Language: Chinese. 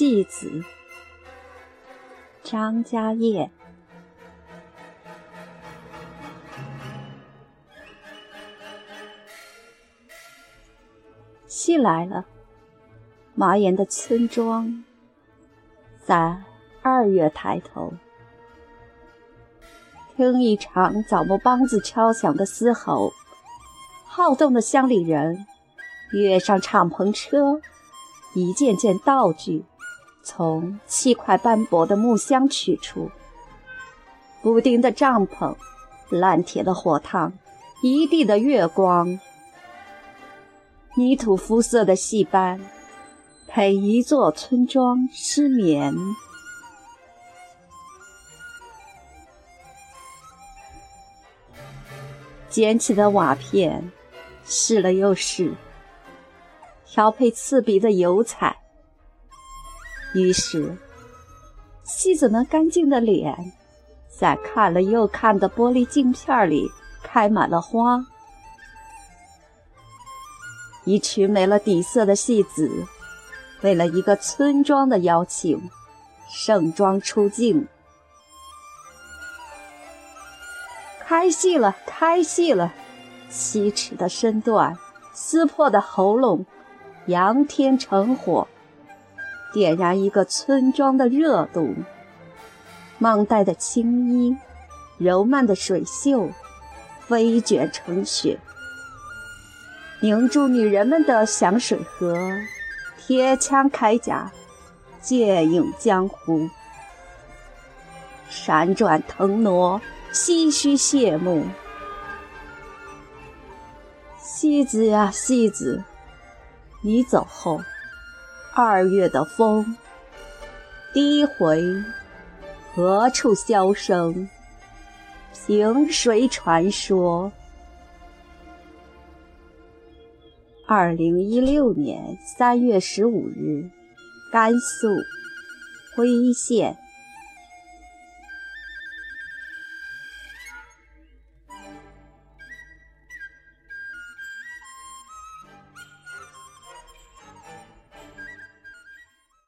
戏子，张家业。戏来了，麻岩的村庄，在二月抬头，听一场枣木梆子敲响的嘶吼，好动的乡里人跃上敞篷车，一件件道具从砌块斑驳的木箱取出，补丁的帐篷，烂铁的火炕，一地的月光。泥土肤色的戏班，陪一座村庄失眠。捡起的瓦片，试了又试，调配刺鼻的油彩。于是，戏子们干净的脸，在看了又看的玻璃镜片里开满了花。一群没了底色的戏子，为了一个村庄的邀请，盛装出镜。开戏了，开戏了！七尺的身段，撕破的喉咙，仰天成火，点燃一个村庄的热度。mang 带的青衣，柔曼的水袖，飞卷成雪。凝住女人们的响水河，贴枪铠甲，剑影江湖，闪转腾挪，唏嘘谢幕。戏子呀，戏子，你走后，二月的风，第一回何处箫声？凭谁传说？二零一六年三月十五日，甘肃徽县。